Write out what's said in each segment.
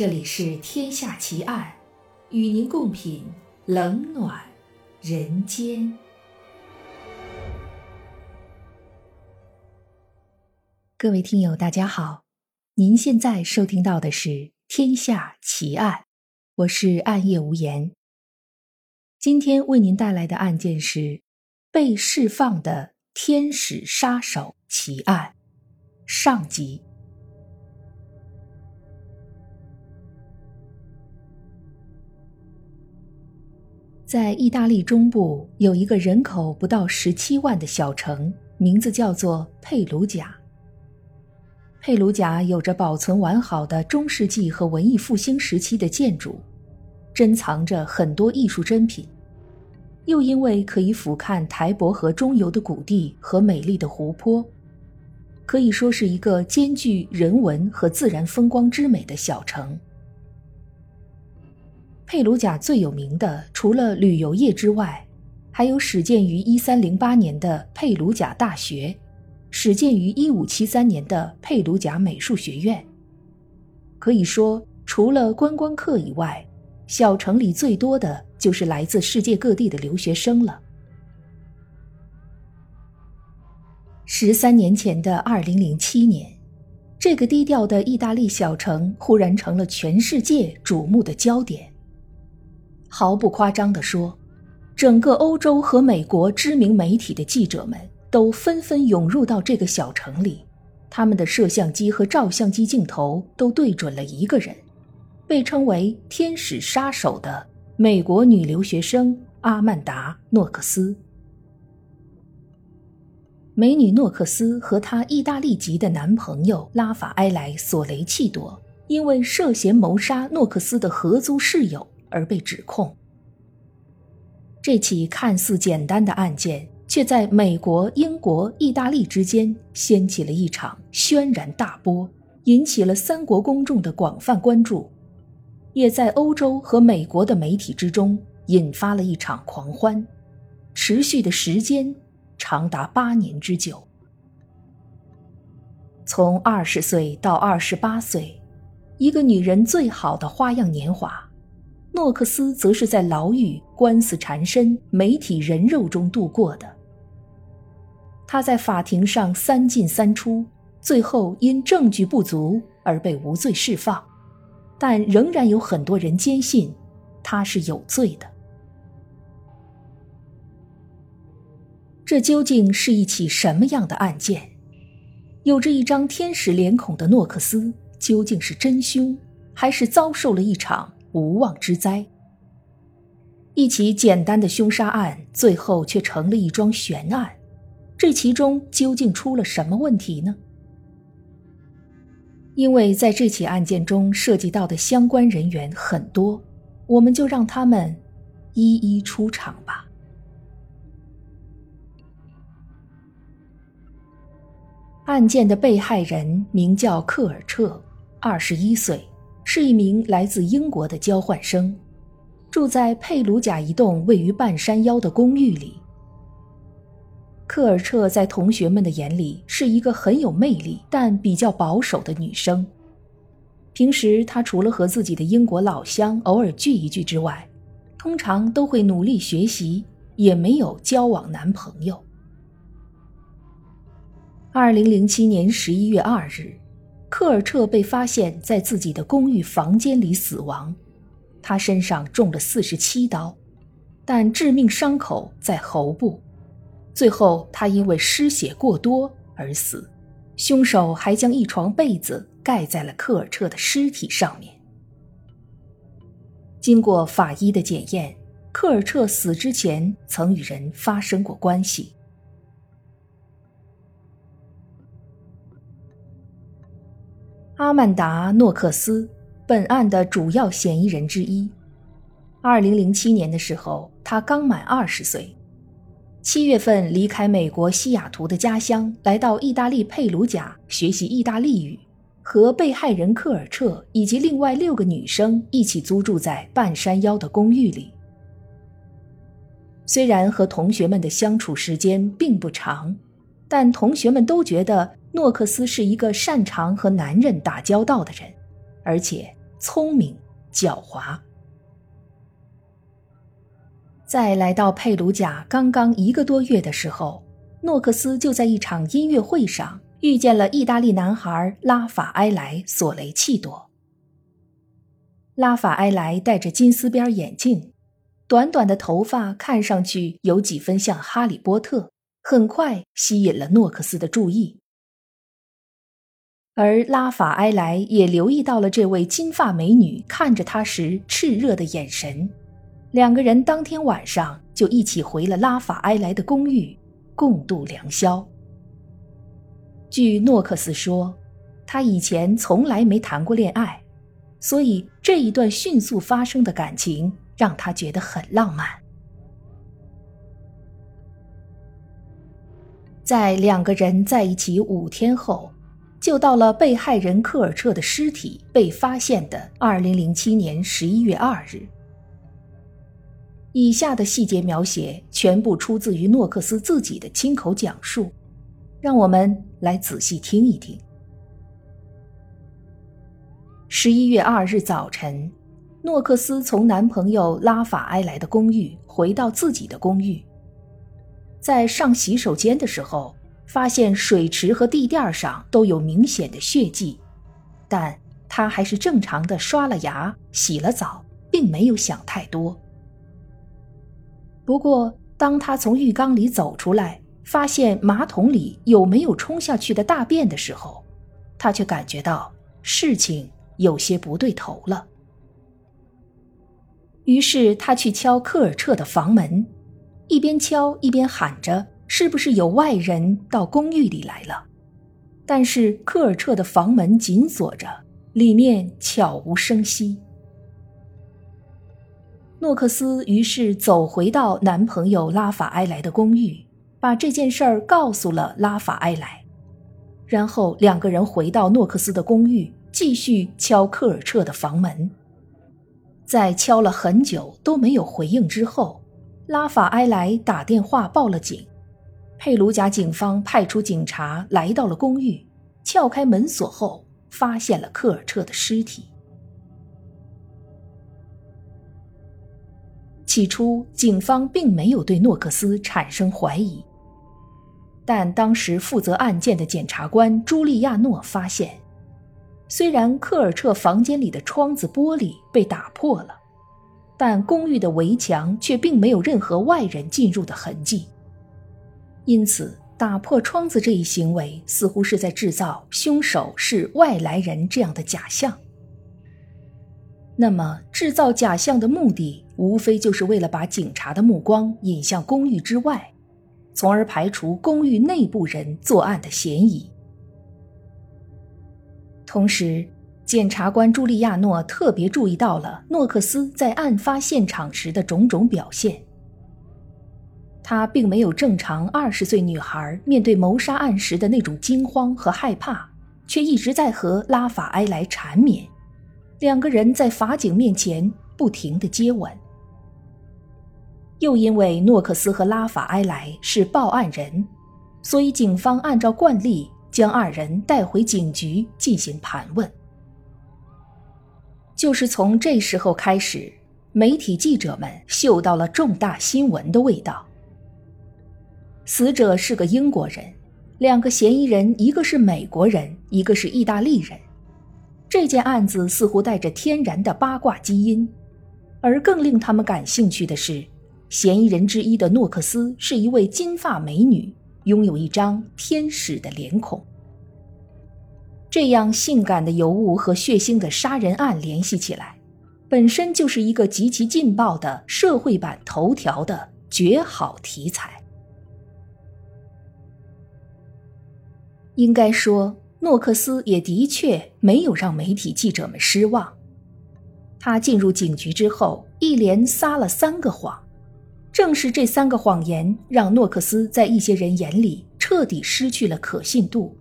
这里是《天下奇案》，与您共品冷暖人间。各位听友，大家好，您现在收听到的是《天下奇案》，我是暗夜无言。今天为您带来的案件是被释放的天使杀手奇案上集。在意大利中部有一个人口不到十七万的小城，名字叫做佩鲁贾。佩鲁贾有着保存完好的中世纪和文艺复兴时期的建筑，珍藏着很多艺术珍品，又因为可以俯瞰台伯河中游的谷地和美丽的湖泊，可以说是一个兼具人文和自然风光之美的小城。佩鲁贾最有名的，除了旅游业之外，还有始建于一三零八年的佩鲁贾大学，始建于一五七三年的佩鲁贾美术学院。可以说，除了观光客以外，小城里最多的就是来自世界各地的留学生了。十三年前的二零零七年，这个低调的意大利小城忽然成了全世界瞩目的焦点。毫不夸张地说，整个欧洲和美国知名媒体的记者们都纷纷涌入到这个小城里，他们的摄像机和照相机镜头都对准了一个人，被称为“天使杀手”的美国女留学生阿曼达·诺克斯。美女诺克斯和她意大利籍的男朋友拉法埃莱·索雷契多，因为涉嫌谋杀诺克斯的合租室友。而被指控。这起看似简单的案件，却在美国、英国、意大利之间掀起了一场轩然大波，引起了三国公众的广泛关注，也在欧洲和美国的媒体之中引发了一场狂欢，持续的时间长达八年之久。从二十岁到二十八岁，一个女人最好的花样年华。诺克斯则是在牢狱、官司缠身、媒体人肉中度过的。他在法庭上三进三出，最后因证据不足而被无罪释放，但仍然有很多人坚信他是有罪的。这究竟是一起什么样的案件？有着一张天使脸孔的诺克斯究竟是真凶，还是遭受了一场？无妄之灾。一起简单的凶杀案，最后却成了一桩悬案。这其中究竟出了什么问题呢？因为在这起案件中涉及到的相关人员很多，我们就让他们一一出场吧。案件的被害人名叫克尔彻，二十一岁。是一名来自英国的交换生，住在佩鲁贾一栋位于半山腰的公寓里。科尔彻在同学们的眼里是一个很有魅力但比较保守的女生。平时她除了和自己的英国老乡偶尔聚一聚之外，通常都会努力学习，也没有交往男朋友。二零零七年十一月二日。科尔彻被发现在自己的公寓房间里死亡，他身上中了四十七刀，但致命伤口在喉部。最后，他因为失血过多而死。凶手还将一床被子盖在了科尔彻的尸体上面。经过法医的检验，科尔彻死之前曾与人发生过关系。阿曼达·诺克斯，本案的主要嫌疑人之一。二零零七年的时候，他刚满二十岁，七月份离开美国西雅图的家乡，来到意大利佩鲁贾学习意大利语，和被害人科尔彻以及另外六个女生一起租住在半山腰的公寓里。虽然和同学们的相处时间并不长，但同学们都觉得。诺克斯是一个擅长和男人打交道的人，而且聪明、狡猾。在来到佩鲁贾刚刚一个多月的时候，诺克斯就在一场音乐会上遇见了意大利男孩拉法埃莱·索雷契多。拉法埃莱戴着金丝边眼镜，短短的头发看上去有几分像哈利波特，很快吸引了诺克斯的注意。而拉法埃莱也留意到了这位金发美女看着他时炽热的眼神，两个人当天晚上就一起回了拉法埃莱的公寓，共度良宵。据诺克斯说，他以前从来没谈过恋爱。所以，这一段迅速发生的感情让他觉得很浪漫。在两个人在一起五天后，就到了被害人科尔彻的尸体被发现的二零零七年十一月二日。以下的细节描写全部出自于诺克斯自己的亲口讲述，让我们来仔细听一听。十一月二日早晨，诺克斯从男朋友拉法埃莱的公寓回到自己的公寓。在上洗手间的时候，发现水池和地垫上都有明显的血迹，但他还是正常的刷了牙、洗了澡，并没有想太多。不过，当他从浴缸里走出来，发现马桶里有没有冲下去的大便的时候，他却感觉到事情。有些不对头了，于是他去敲科尔彻的房门，一边敲一边喊着：“是不是有外人到公寓里来了？”但是科尔彻的房门紧锁着，里面悄无声息。诺克斯于是走回到男朋友拉法埃莱的公寓，把这件事儿告诉了拉法埃莱，然后两个人回到诺克斯的公寓。继续敲科尔彻的房门，在敲了很久都没有回应之后，拉法埃莱打电话报了警。佩鲁贾警方派出警察来到了公寓，撬开门锁后，发现了科尔彻的尸体。起初，警方并没有对诺克斯产生怀疑，但当时负责案件的检察官朱利亚诺发现。虽然科尔彻房间里的窗子玻璃被打破了，但公寓的围墙却并没有任何外人进入的痕迹。因此，打破窗子这一行为似乎是在制造凶手是外来人这样的假象。那么，制造假象的目的无非就是为了把警察的目光引向公寓之外，从而排除公寓内部人作案的嫌疑。同时，检察官朱利亚诺特别注意到了诺克斯在案发现场时的种种表现。他并没有正常二十岁女孩面对谋杀案时的那种惊慌和害怕，却一直在和拉法埃莱缠绵，两个人在法警面前不停的接吻。又因为诺克斯和拉法埃莱是报案人，所以警方按照惯例。将二人带回警局进行盘问。就是从这时候开始，媒体记者们嗅到了重大新闻的味道。死者是个英国人，两个嫌疑人一个是美国人，一个是意大利人。这件案子似乎带着天然的八卦基因，而更令他们感兴趣的是，嫌疑人之一的诺克斯是一位金发美女。拥有一张天使的脸孔，这样性感的尤物和血腥的杀人案联系起来，本身就是一个极其劲爆的社会版头条的绝好题材。应该说，诺克斯也的确没有让媒体记者们失望。他进入警局之后，一连撒了三个谎。正是这三个谎言，让诺克斯在一些人眼里彻底失去了可信度，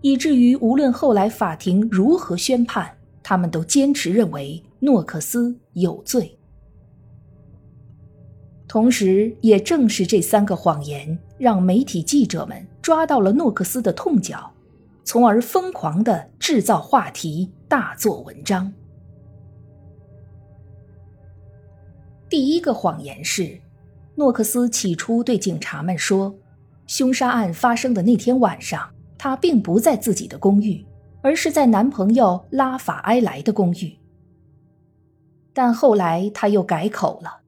以至于无论后来法庭如何宣判，他们都坚持认为诺克斯有罪。同时也正是这三个谎言让媒体记者们抓到了诺克斯的痛脚从而疯狂的制造话题大做文章。第一个谎言是诺克斯起初对警察们说凶杀案发生的那天晚上他并不在自己的公寓而是在男朋友拉法埃莱的公寓。但后来他又改口了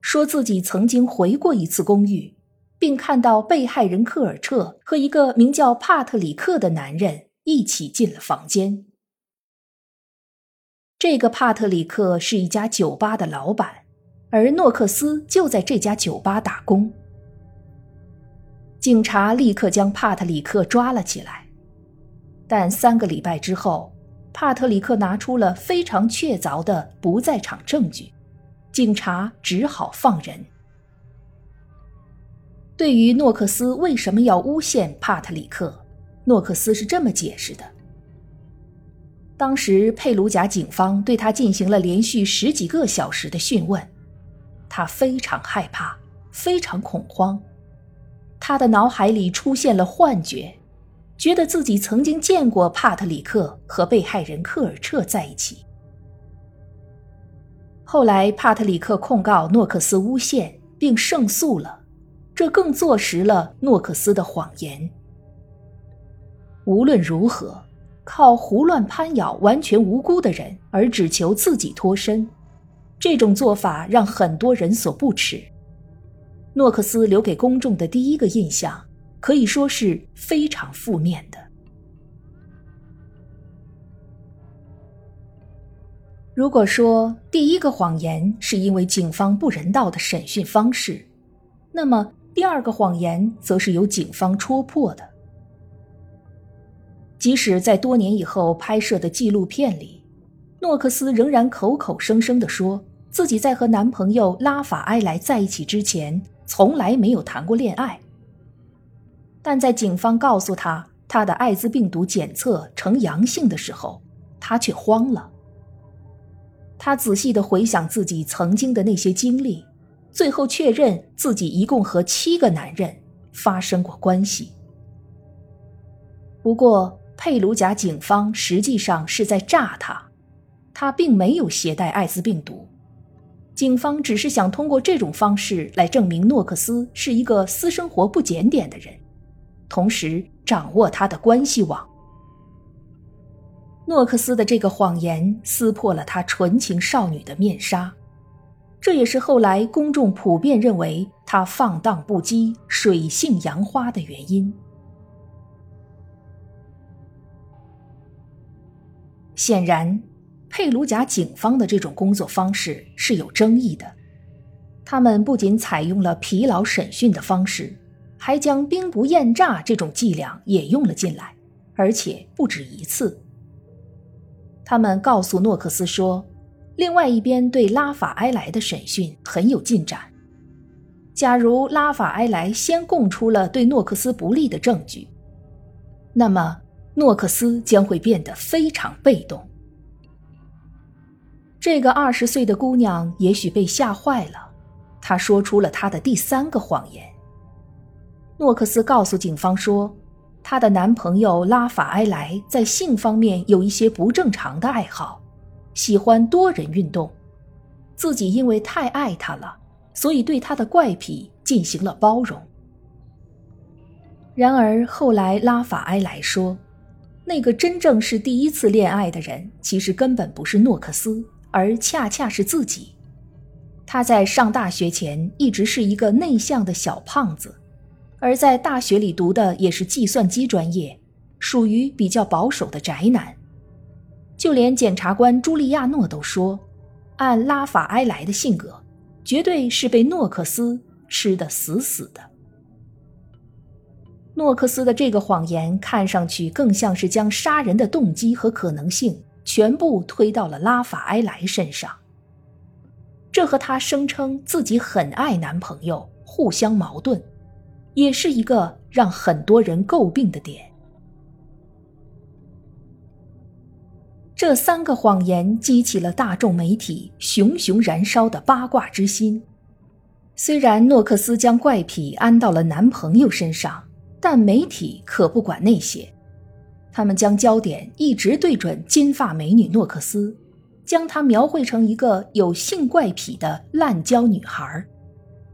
说自己曾经回过一次公寓，并看到被害人科尔彻和一个名叫帕特里克的男人一起进了房间。这个帕特里克是一家酒吧的老板，而诺克斯就在这家酒吧打工。警察立刻将帕特里克抓了起来，但三个礼拜之后。帕特里克拿出了非常确凿的不在场证据，警察只好放人。对于诺克斯为什么要诬陷帕特里克，诺克斯是这么解释的：当时佩鲁贾警方对他进行了连续十几个小时的讯问，他非常害怕，非常恐慌，他的脑海里出现了幻觉。觉得自己曾经见过帕特里克和被害人科尔彻在一起。后来，帕特里克控告诺克斯诬陷，并胜诉了，这更坐实了诺克斯的谎言。无论如何，靠胡乱攀咬完全无辜的人而只求自己脱身，这种做法让很多人所不齿。诺克斯留给公众的第一个印象。可以说是非常负面的。如果说第一个谎言是因为警方不人道的审讯方式，那么第二个谎言则是由警方戳破的。即使在多年以后拍摄的纪录片里，诺克斯仍然口口声声的说自己在和男朋友拉法埃莱在一起之前，从来没有谈过恋爱。但在警方告诉他他的艾滋病毒检测呈阳性的时候，他却慌了。他仔细的回想自己曾经的那些经历，最后确认自己一共和七个男人发生过关系。不过，佩鲁贾警方实际上是在诈他，他并没有携带艾滋病毒。警方只是想通过这种方式来证明诺克斯是一个私生活不检点的人。同时掌握他的关系网。诺克斯的这个谎言撕破了他纯情少女的面纱，这也是后来公众普遍认为他放荡不羁、水性杨花的原因。显然，佩鲁贾警方的这种工作方式是有争议的。他们不仅采用了疲劳审讯的方式。还将兵不厌诈这种伎俩也用了进来，而且不止一次。他们告诉诺克斯说，另外一边对拉法埃莱的审讯很有进展。假如拉法埃莱先供出了对诺克斯不利的证据，那么诺克斯将会变得非常被动。这个二十岁的姑娘也许被吓坏了，她说出了她的第三个谎言。诺克斯告诉警方说，她的男朋友拉法埃莱在性方面有一些不正常的爱好，喜欢多人运动。自己因为太爱他了，所以对他的怪癖进行了包容。然而后来拉法埃莱说，那个真正是第一次恋爱的人，其实根本不是诺克斯，而恰恰是自己。他在上大学前一直是一个内向的小胖子。而在大学里读的也是计算机专业，属于比较保守的宅男。就连检察官朱利亚诺都说，按拉法埃莱的性格，绝对是被诺克斯吃得死死的。诺克斯的这个谎言看上去更像是将杀人的动机和可能性全部推到了拉法埃莱身上，这和他声称自己很爱男朋友互相矛盾。也是一个让很多人诟病的点。这三个谎言激起了大众媒体熊熊燃烧的八卦之心。虽然诺克斯将怪癖安到了男朋友身上，但媒体可不管那些，他们将焦点一直对准金发美女诺克斯，将她描绘成一个有性怪癖的滥交女孩，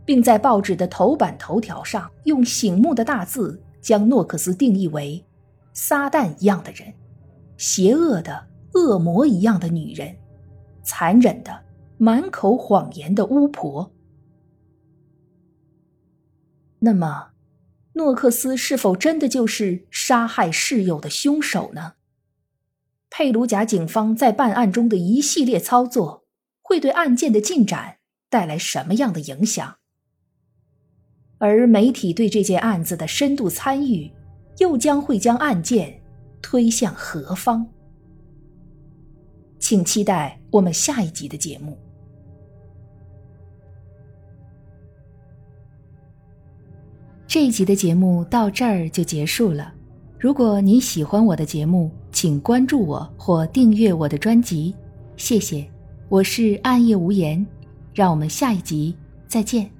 并在报纸的头版头条上用醒目的大字将诺克斯定义为“撒旦一样的人，邪恶的恶魔一样的女人，残忍的满口谎言的巫婆”。那么，诺克斯是否真的就是杀害室友的凶手呢？佩鲁贾警方在办案中的一系列操作，会对案件的进展带来什么样的影响？而媒体对这件案子的深度参与，又将会将案件推向何方？请期待我们下一集的节目。这一集的节目到这儿就结束了。如果你喜欢我的节目，请关注我或订阅我的专辑，谢谢。我是暗夜无言，让我们下一集再见。